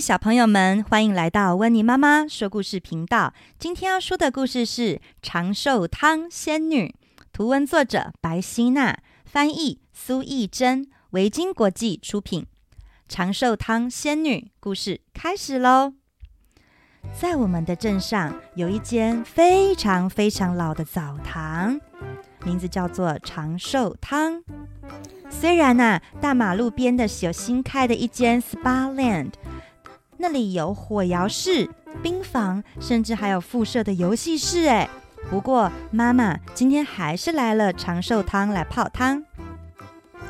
小朋友们，欢迎来到温妮妈妈说故事频道。今天要说的故事是《长寿汤仙女》，图文作者白希娜，翻译苏艺珍，维京国际出品。《长寿汤仙女》故事开始喽！在我们的镇上有一间非常非常老的澡堂，名字叫做长寿汤。虽然呐、啊，大马路边的有新开的一间 SPA Land。那里有火窑室、冰房，甚至还有附设的游戏室。哎，不过妈妈今天还是来了长寿汤来泡汤。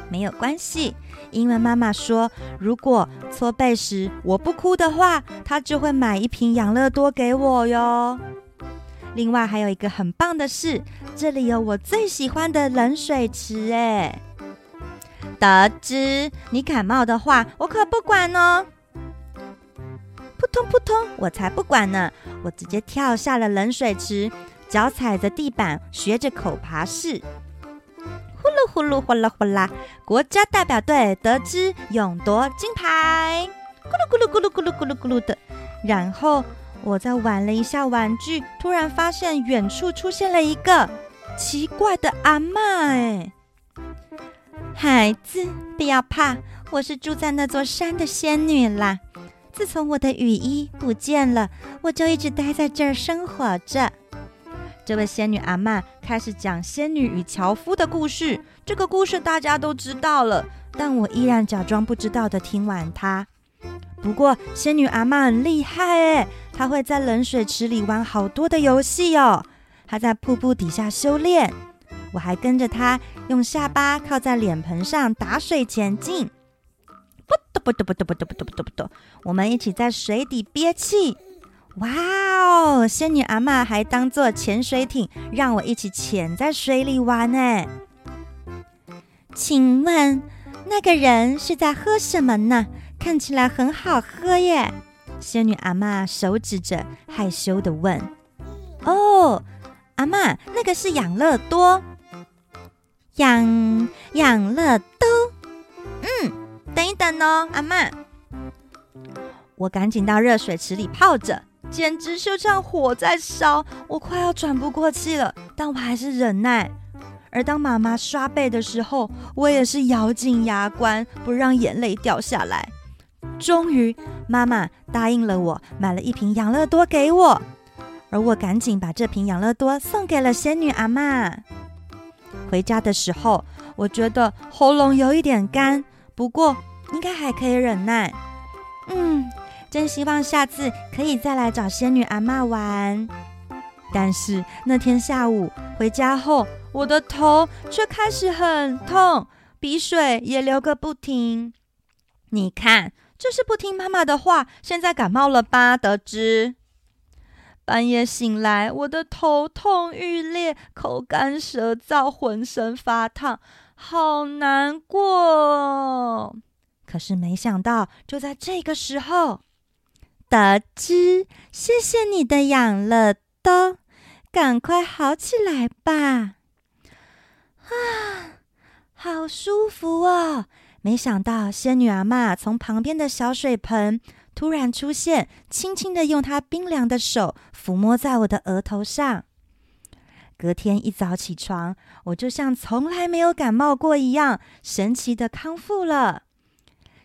没有关系，因为妈妈说，如果搓背时我不哭的话，她就会买一瓶养乐多给我哟。另外还有一个很棒的是，这里有我最喜欢的冷水池。哎，得知你感冒的话，我可不管哦。扑通扑通，我才不管呢！我直接跳下了冷水池，脚踩着地板，学着口爬式，呼噜呼噜，哗啦哗啦，国家代表队得知勇夺金牌，咕噜咕噜咕噜咕噜咕噜咕噜的。然后我再玩了一下玩具，突然发现远处出现了一个奇怪的阿嬷。哎，孩子不要怕，我是住在那座山的仙女啦。自从我的雨衣不见了，我就一直待在这儿生活着。这位仙女阿嬷开始讲仙女与樵夫的故事。这个故事大家都知道了，但我依然假装不知道的听完它。不过仙女阿嬷很厉害诶，她会在冷水池里玩好多的游戏哦。她在瀑布底下修炼，我还跟着她用下巴靠在脸盆上打水前进。不嘟不嘟不嘟不嘟不嘟不嘟不嘟，我们一起在水底憋气。哇哦！仙女阿嬷还当做潜水艇，让我一起潜在水里玩呢。请问那个人是在喝什么呢？看起来很好喝耶。仙女阿嬷手指着，害羞地问：“哦，阿嬷，那个是养乐多。养养乐。”。等一等哦，阿嬷，我赶紧到热水池里泡着，简直就像火在烧，我快要喘不过气了，但我还是忍耐。而当妈妈刷背的时候，我也是咬紧牙关，不让眼泪掉下来。终于，妈妈答应了我，买了一瓶养乐多给我，而我赶紧把这瓶养乐多送给了仙女阿嬷。回家的时候，我觉得喉咙有一点干。不过应该还可以忍耐，嗯，真希望下次可以再来找仙女阿嬷玩。但是那天下午回家后，我的头却开始很痛，鼻水也流个不停。你看，这是不听妈妈的话，现在感冒了吧？得知半夜醒来，我的头痛欲裂，口干舌燥，浑身发烫。好难过，可是没想到，就在这个时候，得知，谢谢你的养乐多，赶快好起来吧！啊，好舒服哦！没想到仙女阿嬷从旁边的小水盆突然出现，轻轻地用她冰凉的手抚摸在我的额头上。隔天一早起床，我就像从来没有感冒过一样，神奇的康复了。